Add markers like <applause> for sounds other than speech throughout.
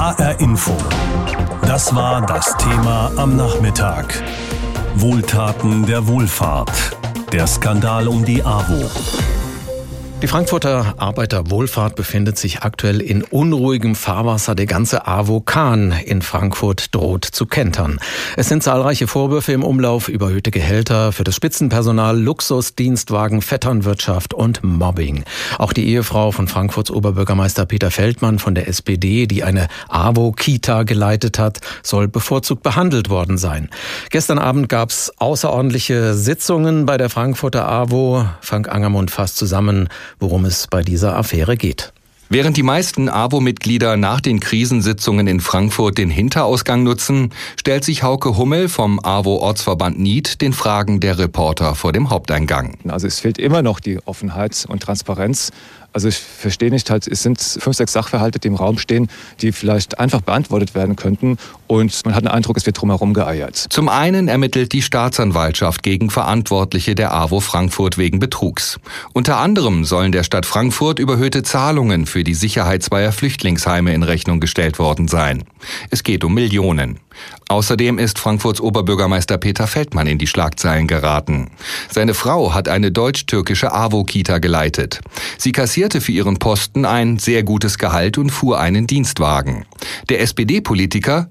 HR Info. Das war das Thema am Nachmittag. Wohltaten der Wohlfahrt. Der Skandal um die AWO. Die Frankfurter Arbeiterwohlfahrt befindet sich aktuell in unruhigem Fahrwasser. Der ganze AWO-Kahn in Frankfurt droht zu kentern. Es sind zahlreiche Vorwürfe im Umlauf, überhöhte Gehälter für das Spitzenpersonal, Luxusdienstwagen, Vetternwirtschaft und Mobbing. Auch die Ehefrau von Frankfurts Oberbürgermeister Peter Feldmann von der SPD, die eine AWO-Kita geleitet hat, soll bevorzugt behandelt worden sein. Gestern Abend gab es außerordentliche Sitzungen bei der Frankfurter AWO. Frank Angermund fasst zusammen, worum es bei dieser Affäre geht. Während die meisten AWO-Mitglieder nach den Krisensitzungen in Frankfurt den Hinterausgang nutzen, stellt sich Hauke Hummel vom AWO-Ortsverband NIED den Fragen der Reporter vor dem Haupteingang. Also es fehlt immer noch die Offenheit und Transparenz also ich verstehe nicht halt, es sind fünf, sechs Sachverhalte, die im Raum stehen, die vielleicht einfach beantwortet werden könnten und man hat den Eindruck, es wird drumherum geeiert. Zum einen ermittelt die Staatsanwaltschaft gegen Verantwortliche der AWO Frankfurt wegen Betrugs. Unter anderem sollen der Stadt Frankfurt überhöhte Zahlungen für die Sicherheit zweier Flüchtlingsheime in Rechnung gestellt worden sein. Es geht um Millionen. Außerdem ist Frankfurts Oberbürgermeister Peter Feldmann in die Schlagzeilen geraten. Seine Frau hat eine deutsch-türkische AWO-Kita geleitet. Sie kassierte für ihren Posten ein sehr gutes Gehalt und fuhr einen Dienstwagen. Der SPD-Politiker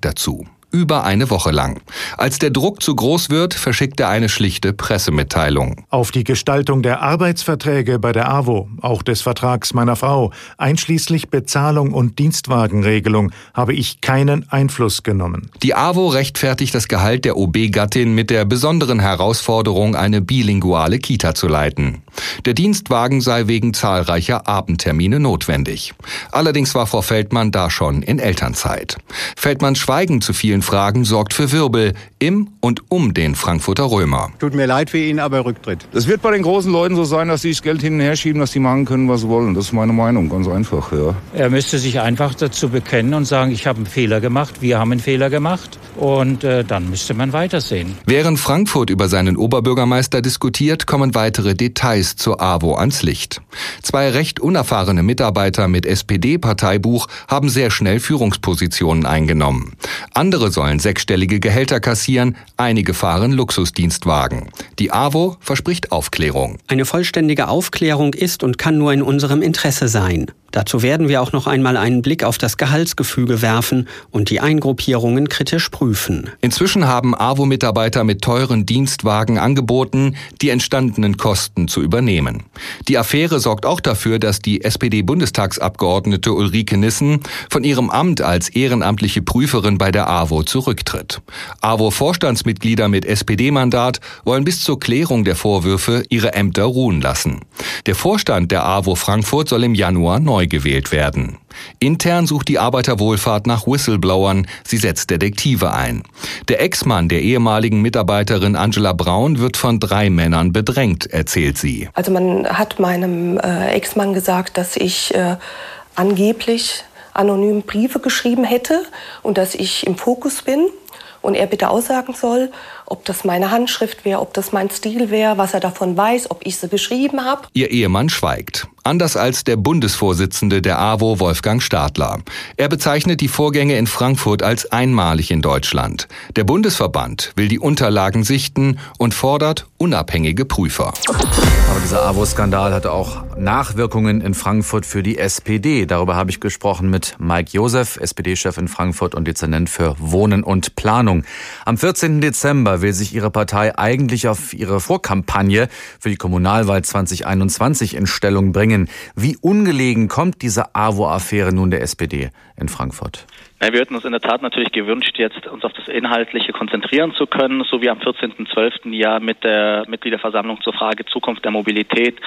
dazu über eine Woche lang. Als der Druck zu groß wird, verschickt er eine schlichte Pressemitteilung. Auf die Gestaltung der Arbeitsverträge bei der AWO, auch des Vertrags meiner Frau, einschließlich Bezahlung und Dienstwagenregelung, habe ich keinen Einfluss genommen. Die AWO rechtfertigt das Gehalt der OB-Gattin mit der besonderen Herausforderung, eine bilinguale Kita zu leiten. Der Dienstwagen sei wegen zahlreicher Abendtermine notwendig. Allerdings war Frau Feldmann da schon in Elternzeit. Feldmanns Schweigen zu vielen Fragen sorgt für Wirbel im und um den Frankfurter Römer. Tut mir leid für ihn, aber Rücktritt. Es wird bei den großen Leuten so sein, dass sie das Geld hin und her schieben, dass sie machen können, was sie wollen. Das ist meine Meinung, ganz einfach. Ja. Er müsste sich einfach dazu bekennen und sagen, ich habe einen Fehler gemacht, wir haben einen Fehler gemacht und äh, dann müsste man weitersehen. Während Frankfurt über seinen Oberbürgermeister diskutiert, kommen weitere Details zur AWO ans Licht. Zwei recht unerfahrene Mitarbeiter mit SPD-Parteibuch haben sehr schnell Führungspositionen eingenommen. Andere sollen sechsstellige Gehälter kassieren, einige fahren Luxusdienstwagen. Die AWO verspricht Aufklärung. Eine vollständige Aufklärung ist und kann nur in unserem Interesse sein. Dazu werden wir auch noch einmal einen Blick auf das Gehaltsgefüge werfen und die Eingruppierungen kritisch prüfen. Inzwischen haben AWO-Mitarbeiter mit teuren Dienstwagen angeboten, die entstandenen Kosten zu übernehmen. Die Affäre sorgt auch dafür, dass die SPD-Bundestagsabgeordnete Ulrike Nissen von ihrem Amt als ehrenamtliche Prüferin bei der AWO zurücktritt. AWO-Vorstandsmitglieder mit SPD-Mandat wollen bis zur Klärung der Vorwürfe ihre Ämter ruhen lassen. Der Vorstand der AWO Frankfurt soll im Januar neu gewählt werden. Intern sucht die Arbeiterwohlfahrt nach Whistleblowern, sie setzt Detektive ein. Der Ex-Mann der ehemaligen Mitarbeiterin Angela Braun wird von drei Männern bedrängt, erzählt sie. Also man hat meinem äh, Ex-Mann gesagt, dass ich äh, angeblich anonym Briefe geschrieben hätte und dass ich im Fokus bin und er bitte aussagen soll, ob das meine Handschrift wäre, ob das mein Stil wäre, was er davon weiß, ob ich sie geschrieben habe. Ihr Ehemann schweigt. Anders als der Bundesvorsitzende der AWO, Wolfgang Stadler. Er bezeichnet die Vorgänge in Frankfurt als einmalig in Deutschland. Der Bundesverband will die Unterlagen sichten und fordert unabhängige Prüfer. Aber dieser AWO-Skandal hatte auch Nachwirkungen in Frankfurt für die SPD. Darüber habe ich gesprochen mit Mike Josef, SPD-Chef in Frankfurt und Dezernent für Wohnen und Planung. Am 14. Dezember will sich ihre Partei eigentlich auf ihre Vorkampagne für die Kommunalwahl 2021 in Stellung bringen. Wie ungelegen kommt diese AWO-Affäre nun der SPD in Frankfurt? Ja, wir hätten uns in der Tat natürlich gewünscht, jetzt uns auf das Inhaltliche konzentrieren zu können, so wie am 14.12. ja mit der Mitgliederversammlung zur Frage Zukunft der Mobilität,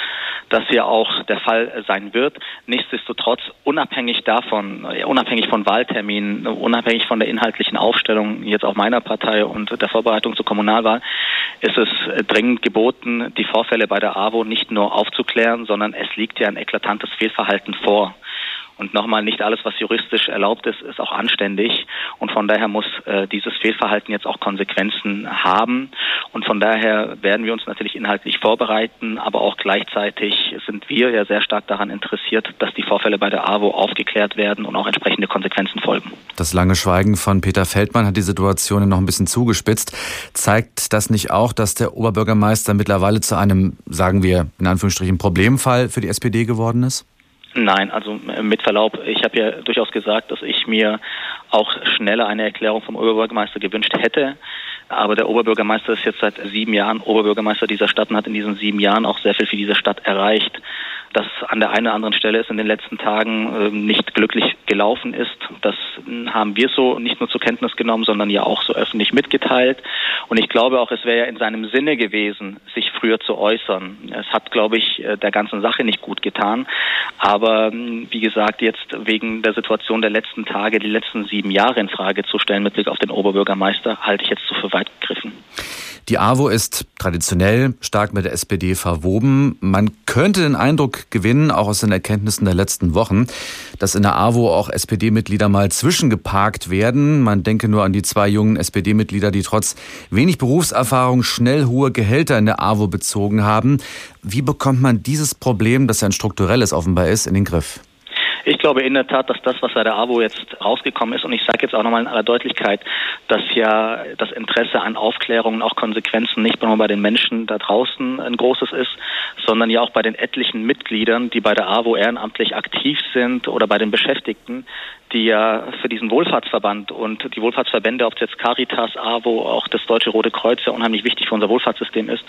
das ja auch der Fall sein wird. Nichtsdestotrotz, unabhängig davon, unabhängig von Wahlterminen, unabhängig von der inhaltlichen Aufstellung jetzt auch meiner Partei und der Vorbereitung zur Kommunalwahl, ist es dringend geboten, die Vorfälle bei der AWO nicht nur aufzuklären, sondern es liegt ja ein eklatantes Fehlverhalten vor. Und nochmal, nicht alles, was juristisch erlaubt ist, ist auch anständig. Und von daher muss äh, dieses Fehlverhalten jetzt auch Konsequenzen haben. Und von daher werden wir uns natürlich inhaltlich vorbereiten, aber auch gleichzeitig sind wir ja sehr stark daran interessiert, dass die Vorfälle bei der AWO aufgeklärt werden und auch entsprechende Konsequenzen folgen. Das lange Schweigen von Peter Feldmann hat die Situation noch ein bisschen zugespitzt. Zeigt das nicht auch, dass der Oberbürgermeister mittlerweile zu einem, sagen wir, in Anführungsstrichen Problemfall für die SPD geworden ist? Nein, also äh, mit Verlaub, ich habe ja durchaus gesagt, dass ich mir auch schneller eine Erklärung vom Oberbürgermeister gewünscht hätte. Aber der Oberbürgermeister ist jetzt seit sieben Jahren Oberbürgermeister dieser Stadt und hat in diesen sieben Jahren auch sehr viel für diese Stadt erreicht dass an der einen oder anderen Stelle es in den letzten Tagen äh, nicht glücklich gelaufen ist. Das haben wir so nicht nur zur Kenntnis genommen, sondern ja auch so öffentlich mitgeteilt. Und ich glaube auch, es wäre ja in seinem Sinne gewesen, sich früher zu äußern. Es hat, glaube ich, äh, der ganzen Sache nicht gut getan. Aber ähm, wie gesagt, jetzt wegen der Situation der letzten Tage, die letzten sieben Jahre in Frage zu stellen mit Blick auf den Oberbürgermeister, halte ich jetzt so für weit gegriffen. Die AWO ist traditionell stark mit der SPD verwoben. Man könnte den Eindruck gewinnen, auch aus den Erkenntnissen der letzten Wochen, dass in der AWO auch SPD-Mitglieder mal zwischengeparkt werden. Man denke nur an die zwei jungen SPD-Mitglieder, die trotz wenig Berufserfahrung schnell hohe Gehälter in der AWO bezogen haben. Wie bekommt man dieses Problem, das ja ein strukturelles offenbar ist, in den Griff? Ich glaube in der Tat, dass das, was bei der AWO jetzt rausgekommen ist, und ich sage jetzt auch nochmal in aller Deutlichkeit, dass ja das Interesse an Aufklärung und auch Konsequenzen nicht nur bei den Menschen da draußen ein großes ist, sondern ja auch bei den etlichen Mitgliedern, die bei der AWO ehrenamtlich aktiv sind oder bei den Beschäftigten, die ja für diesen Wohlfahrtsverband und die Wohlfahrtsverbände, ob es jetzt Caritas, AWO, auch das Deutsche Rote Kreuz ja unheimlich wichtig für unser Wohlfahrtssystem ist,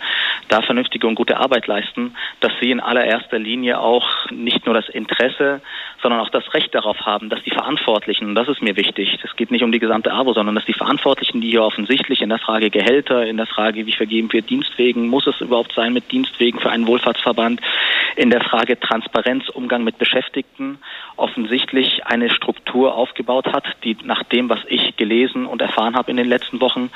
da vernünftige und gute Arbeit leisten, dass sie in allererster Linie auch nicht nur das Interesse, sondern auch das Recht darauf haben, dass die Verantwortlichen, und das ist mir wichtig, es geht nicht um die gesamte AWO, sondern dass die Verantwortlichen, die hier offensichtlich in der Frage Gehälter, in der Frage, wie vergeben wir Dienstwegen, muss es überhaupt sein mit Dienstwegen für einen Wohlfahrtsverband, in der Frage Transparenz, Umgang mit Beschäftigten, offensichtlich eine Struktur aufgebaut hat, die nach dem, was ich gelesen und erfahren habe in den letzten Wochen,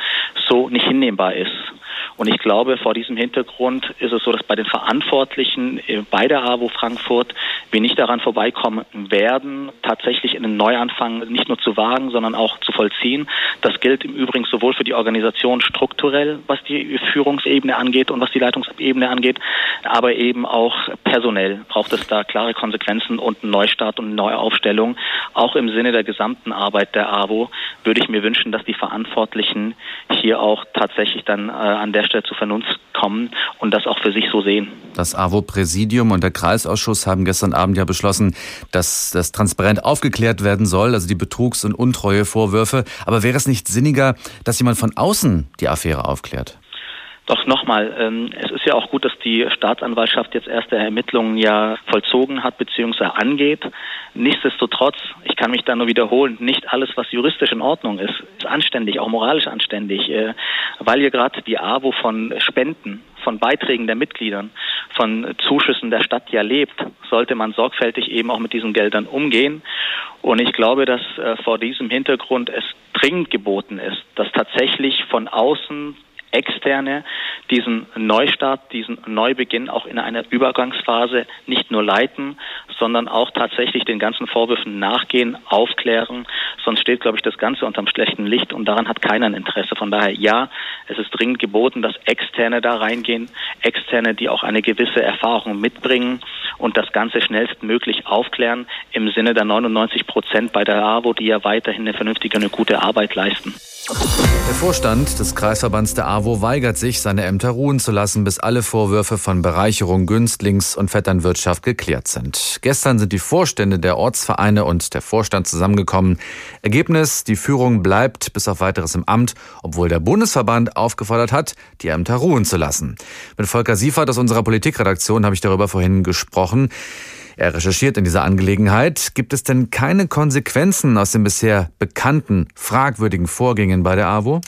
so nicht hinnehmbar ist. Und ich glaube, vor diesem Hintergrund ist es so, dass bei den Verantwortlichen äh, bei der AWO Frankfurt wir nicht daran vorbeikommen werden, tatsächlich einen Neuanfang nicht nur zu wagen, sondern auch zu vollziehen. Das gilt im Übrigen sowohl für die Organisation strukturell, was die Führungsebene angeht und was die Leitungsebene angeht, aber eben auch personell braucht es da klare Konsequenzen und einen Neustart und eine Neuaufstellung. Auch im Sinne der gesamten Arbeit der AWO würde ich mir wünschen, dass die Verantwortlichen hier auch tatsächlich dann äh, an der Stelle zur Vernunft kommen und das auch für sich so sehen. Das AWO-Präsidium und der Kreisausschuss haben gestern Abend ja beschlossen, dass das transparent aufgeklärt werden soll, also die Betrugs- und Untreuevorwürfe. Aber wäre es nicht sinniger, dass jemand von außen die Affäre aufklärt? Doch nochmal, ähm, es ist ja auch gut, dass die Staatsanwaltschaft jetzt erste Ermittlungen ja vollzogen hat bzw. angeht. Nichtsdestotrotz, ich kann mich da nur wiederholen, nicht alles, was juristisch in Ordnung ist, ist anständig, auch moralisch anständig, äh, weil hier gerade die AWO von Spenden, von Beiträgen der Mitgliedern, von Zuschüssen der Stadt ja lebt, sollte man sorgfältig eben auch mit diesen Geldern umgehen. Und ich glaube, dass äh, vor diesem Hintergrund es dringend geboten ist, dass tatsächlich von außen Externe diesen Neustart, diesen Neubeginn auch in einer Übergangsphase nicht nur leiten, sondern auch tatsächlich den ganzen Vorwürfen nachgehen, aufklären. Sonst steht, glaube ich, das Ganze unterm schlechten Licht und daran hat keiner ein Interesse. Von daher, ja, es ist dringend geboten, dass Externe da reingehen, Externe, die auch eine gewisse Erfahrung mitbringen und das Ganze schnellstmöglich aufklären im Sinne der 99 Prozent bei der AWO, die ja weiterhin eine vernünftige und eine gute Arbeit leisten. Der Vorstand des Kreisverbands der AWO weigert sich, seine Ämter ruhen zu lassen, bis alle Vorwürfe von Bereicherung, Günstlings- und Vetternwirtschaft geklärt sind. Gestern sind die Vorstände der Ortsvereine und der Vorstand zusammengekommen. Ergebnis, die Führung bleibt bis auf weiteres im Amt, obwohl der Bundesverband aufgefordert hat, die Ämter ruhen zu lassen. Mit Volker Siefert aus unserer Politikredaktion habe ich darüber vorhin gesprochen. Er recherchiert in dieser Angelegenheit. Gibt es denn keine Konsequenzen aus den bisher bekannten, fragwürdigen Vorgängen bei der AWO?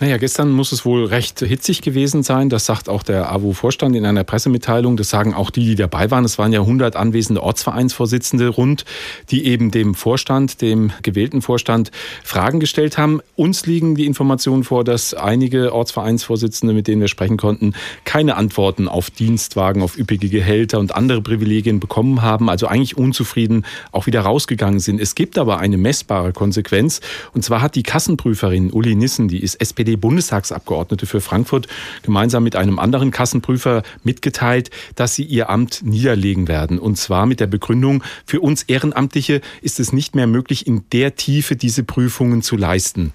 Naja, gestern muss es wohl recht hitzig gewesen sein. Das sagt auch der AWO-Vorstand in einer Pressemitteilung. Das sagen auch die, die dabei waren. Es waren ja 100 anwesende Ortsvereinsvorsitzende rund, die eben dem Vorstand, dem gewählten Vorstand, Fragen gestellt haben. Uns liegen die Informationen vor, dass einige Ortsvereinsvorsitzende, mit denen wir sprechen konnten, keine Antworten auf Dienstwagen, auf üppige Gehälter und andere Privilegien bekommen haben haben, also eigentlich unzufrieden auch wieder rausgegangen sind. Es gibt aber eine messbare Konsequenz. Und zwar hat die Kassenprüferin Uli Nissen, die ist SPD-Bundestagsabgeordnete für Frankfurt, gemeinsam mit einem anderen Kassenprüfer mitgeteilt, dass sie ihr Amt niederlegen werden. Und zwar mit der Begründung, für uns Ehrenamtliche ist es nicht mehr möglich, in der Tiefe diese Prüfungen zu leisten.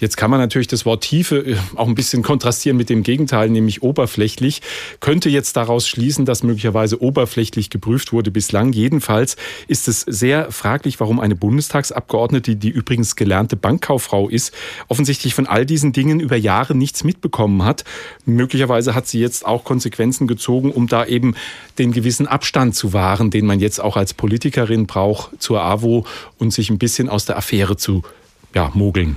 Jetzt kann man natürlich das Wort Tiefe äh, auch ein bisschen kontrastieren mit dem Gegenteil, nämlich oberflächlich. Könnte jetzt daraus schließen, dass möglicherweise oberflächlich geprüft wurde bislang. Jedenfalls ist es sehr fraglich, warum eine Bundestagsabgeordnete, die übrigens gelernte Bankkauffrau ist, offensichtlich von all diesen Dingen über Jahre nichts mitbekommen hat. Möglicherweise hat sie jetzt auch Konsequenzen gezogen, um da eben den gewissen Abstand zu wahren, den man jetzt auch als Politikerin braucht zur AWO und sich ein bisschen aus der Affäre zu ja, mogeln.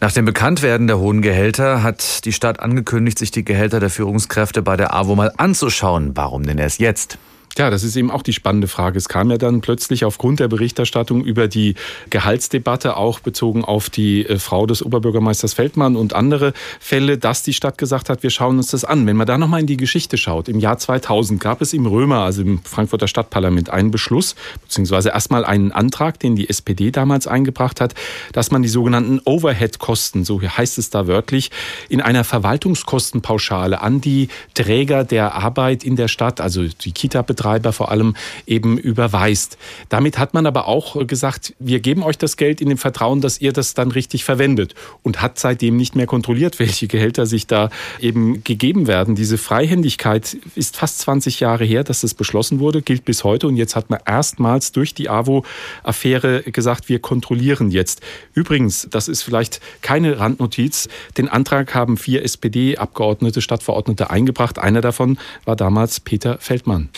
Nach dem Bekanntwerden der hohen Gehälter hat die Stadt angekündigt, sich die Gehälter der Führungskräfte bei der AWO mal anzuschauen. Warum denn erst jetzt? Ja, das ist eben auch die spannende Frage. Es kam ja dann plötzlich aufgrund der Berichterstattung über die Gehaltsdebatte, auch bezogen auf die äh, Frau des Oberbürgermeisters Feldmann und andere Fälle, dass die Stadt gesagt hat, wir schauen uns das an. Wenn man da nochmal in die Geschichte schaut, im Jahr 2000 gab es im Römer, also im Frankfurter Stadtparlament, einen Beschluss, beziehungsweise erstmal einen Antrag, den die SPD damals eingebracht hat, dass man die sogenannten Overhead-Kosten, so heißt es da wörtlich, in einer Verwaltungskostenpauschale an die Träger der Arbeit in der Stadt, also die Kita-Betreiber, Netzbetreiber vor allem eben überweist. Damit hat man aber auch gesagt, wir geben euch das Geld in dem Vertrauen, dass ihr das dann richtig verwendet und hat seitdem nicht mehr kontrolliert, <laughs> welche Gehälter sich da eben gegeben werden. Diese Freihändigkeit ist fast 20 Jahre her, dass das beschlossen wurde, gilt bis heute und jetzt hat man erstmals durch die AWO-Affäre gesagt, wir kontrollieren jetzt. Übrigens, das ist vielleicht keine Randnotiz, den Antrag haben vier SPD-Abgeordnete, Stadtverordnete eingebracht. Einer davon war damals Peter Feldmann.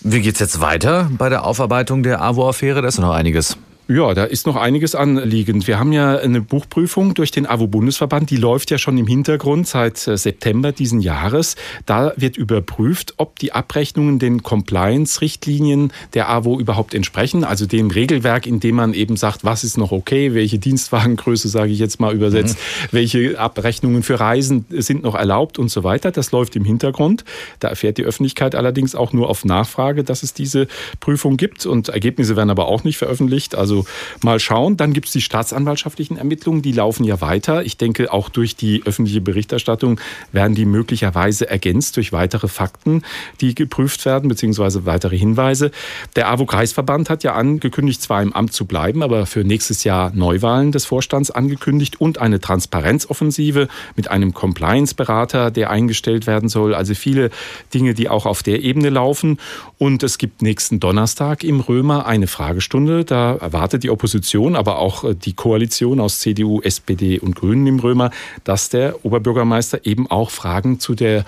Wie geht's jetzt weiter bei der Aufarbeitung der AWO-Affäre? Da ist noch einiges. Ja, da ist noch einiges anliegend. Wir haben ja eine Buchprüfung durch den AWO-Bundesverband, die läuft ja schon im Hintergrund seit äh, September diesen Jahres. Da wird überprüft, ob die Abrechnungen den Compliance-Richtlinien der AWO überhaupt entsprechen, also dem Regelwerk, in dem man eben sagt, was ist noch okay, welche Dienstwagengröße, sage ich jetzt mal übersetzt, mhm. welche Abrechnungen für Reisen sind noch erlaubt und so weiter. Das läuft im Hintergrund. Da erfährt die Öffentlichkeit allerdings auch nur auf Nachfrage, dass es diese Prüfung gibt und Ergebnisse werden aber auch nicht veröffentlicht. Also mal schauen. Dann gibt es die staatsanwaltschaftlichen Ermittlungen, die laufen ja weiter. Ich denke, auch durch die öffentliche Berichterstattung werden die möglicherweise ergänzt durch weitere Fakten, die geprüft werden, beziehungsweise weitere Hinweise. Der AWO-Kreisverband hat ja angekündigt, zwar im Amt zu bleiben, aber für nächstes Jahr Neuwahlen des Vorstands angekündigt und eine Transparenzoffensive mit einem Compliance-Berater, der eingestellt werden soll. Also viele Dinge, die auch auf der Ebene laufen. Und es gibt nächsten Donnerstag im Römer eine Fragestunde. Da erwartet erwartet die Opposition, aber auch äh, die Koalition aus CDU, SPD und Grünen im Römer, dass der Oberbürgermeister eben auch Fragen zu der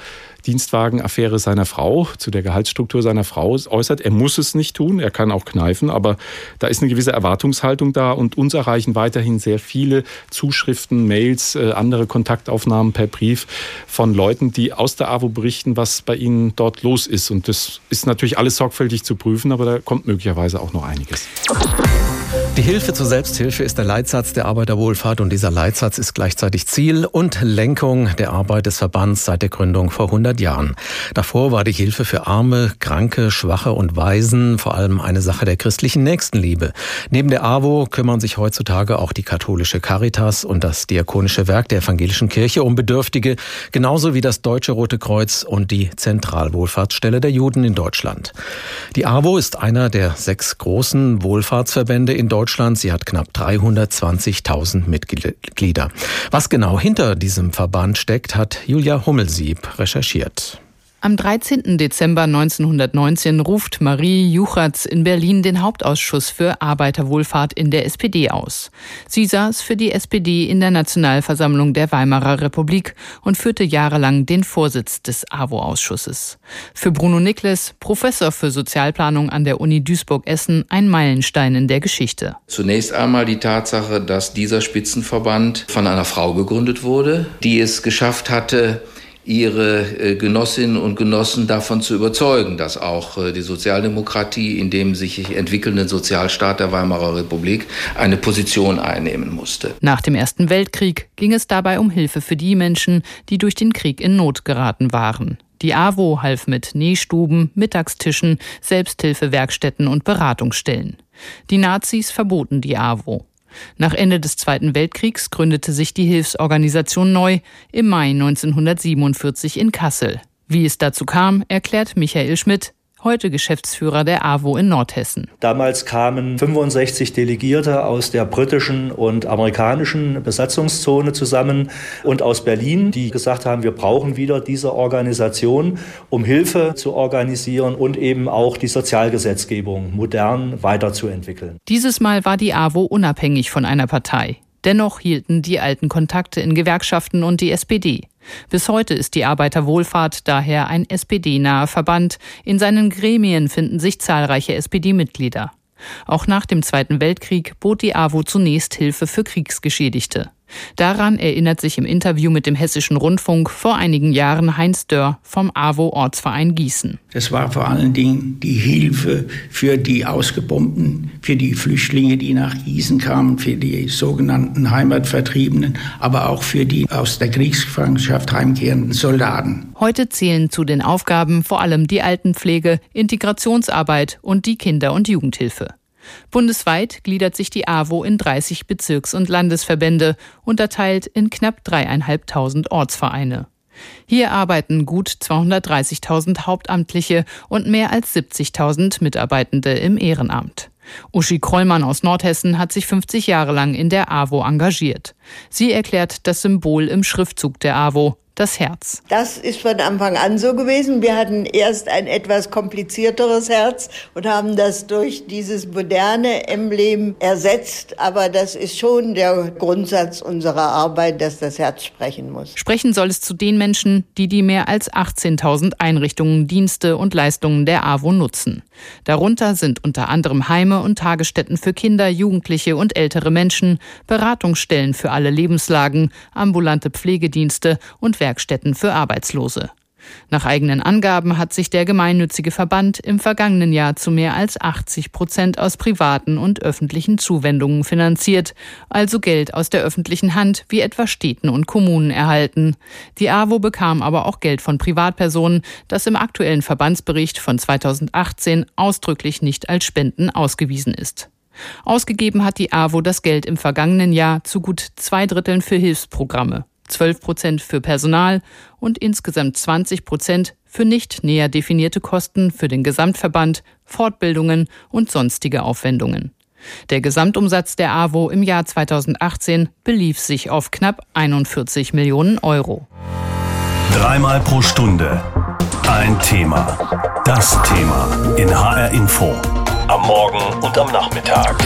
Dienstwagenaffäre seiner Frau, zu der Gehaltsstruktur seiner Frau äußert. Er muss es nicht tun, er kann auch kneifen, aber da ist eine gewisse Erwartungshaltung da und uns erreichen weiterhin sehr viele Zuschriften, Mails, äh, andere Kontaktaufnahmen per Brief von Leuten, die aus der AWO berichten, was bei ihnen dort los ist. Und das ist natürlich alles sorgfältig zu prüfen, aber da kommt möglicherweise auch noch einiges. Die Hilfe zur Selbsthilfe ist der Leitsatz der Arbeiterwohlfahrt und dieser Leitsatz ist gleichzeitig Ziel und Lenkung der Arbeit des Verbands seit der Gründung vor 100 Jahren. Davor war die Hilfe für Arme, Kranke, Schwache und Waisen vor allem eine Sache der christlichen Nächstenliebe. Neben der AWO kümmern sich heutzutage auch die katholische Caritas und das diakonische Werk der evangelischen Kirche um Bedürftige, genauso wie das Deutsche Rote Kreuz und die Zentralwohlfahrtsstelle der Juden in Deutschland. Die AWO ist einer der sechs großen Wohlfahrtsverbände in Deutschland Deutschland. Sie hat knapp 320.000 Mitglieder. Was genau hinter diesem Verband steckt, hat Julia Hummelsieb recherchiert. Am 13. Dezember 1919 ruft Marie Juchatz in Berlin den Hauptausschuss für Arbeiterwohlfahrt in der SPD aus. Sie saß für die SPD in der Nationalversammlung der Weimarer Republik und führte jahrelang den Vorsitz des AWO-Ausschusses. Für Bruno Nikles, Professor für Sozialplanung an der Uni Duisburg-Essen, ein Meilenstein in der Geschichte. Zunächst einmal die Tatsache, dass dieser Spitzenverband von einer Frau gegründet wurde, die es geschafft hatte, ihre äh, Genossinnen und Genossen davon zu überzeugen, dass auch äh, die Sozialdemokratie in dem sich entwickelnden Sozialstaat der Weimarer Republik eine Position einnehmen musste. Nach dem Ersten Weltkrieg ging es dabei um Hilfe für die Menschen, die durch den Krieg in Not geraten waren. Die AWO half mit Nähstuben, Mittagstischen, Selbsthilfewerkstätten und Beratungsstellen. Die Nazis verboten die AWO. Nach Ende des Zweiten Weltkriegs gründete sich die Hilfsorganisation neu im Mai 1947 in Kassel. Wie es dazu kam, erklärt Michael Schmidt, heute Geschäftsführer der AWO in Nordhessen. Damals kamen 65 Delegierte aus der britischen und amerikanischen Besatzungszone zusammen und aus Berlin, die gesagt haben, wir brauchen wieder diese Organisation, um Hilfe zu organisieren und eben auch die Sozialgesetzgebung modern weiterzuentwickeln. Dieses Mal war die AWO unabhängig von einer Partei. Dennoch hielten die alten Kontakte in Gewerkschaften und die SPD. Bis heute ist die Arbeiterwohlfahrt daher ein SPD-naher Verband. In seinen Gremien finden sich zahlreiche SPD-Mitglieder. Auch nach dem Zweiten Weltkrieg bot die AWO zunächst Hilfe für Kriegsgeschädigte. Daran erinnert sich im Interview mit dem Hessischen Rundfunk vor einigen Jahren Heinz Dörr vom AWO-Ortsverein Gießen. Das war vor allen Dingen die Hilfe für die Ausgebombten, für die Flüchtlinge, die nach Gießen kamen, für die sogenannten Heimatvertriebenen, aber auch für die aus der Kriegsgefangenschaft heimkehrenden Soldaten. Heute zählen zu den Aufgaben vor allem die Altenpflege, Integrationsarbeit und die Kinder- und Jugendhilfe. Bundesweit gliedert sich die AWO in 30 Bezirks- und Landesverbände, unterteilt in knapp dreieinhalbtausend Ortsvereine. Hier arbeiten gut 230.000 Hauptamtliche und mehr als 70.000 Mitarbeitende im Ehrenamt. Uschi Krollmann aus Nordhessen hat sich 50 Jahre lang in der AWO engagiert. Sie erklärt das Symbol im Schriftzug der AWO, das Herz. Das ist von Anfang an so gewesen. Wir hatten erst ein etwas komplizierteres Herz und haben das durch dieses moderne Emblem ersetzt. Aber das ist schon der Grundsatz unserer Arbeit, dass das Herz sprechen muss. Sprechen soll es zu den Menschen, die die mehr als 18.000 Einrichtungen, Dienste und Leistungen der AWO nutzen. Darunter sind unter anderem Heime und Tagesstätten für Kinder, Jugendliche und ältere Menschen, Beratungsstellen für alle Lebenslagen, ambulante Pflegedienste und Werkstätten für Arbeitslose. Nach eigenen Angaben hat sich der gemeinnützige Verband im vergangenen Jahr zu mehr als 80 Prozent aus privaten und öffentlichen Zuwendungen finanziert, also Geld aus der öffentlichen Hand wie etwa Städten und Kommunen erhalten. Die AWO bekam aber auch Geld von Privatpersonen, das im aktuellen Verbandsbericht von 2018 ausdrücklich nicht als Spenden ausgewiesen ist. Ausgegeben hat die AWO das Geld im vergangenen Jahr zu gut zwei Dritteln für Hilfsprogramme. 12 Prozent für Personal und insgesamt 20 Prozent für nicht näher definierte Kosten für den Gesamtverband, Fortbildungen und sonstige Aufwendungen. Der Gesamtumsatz der AWO im Jahr 2018 belief sich auf knapp 41 Millionen Euro. Dreimal pro Stunde ein Thema. Das Thema in HR Info. Am Morgen und am Nachmittag.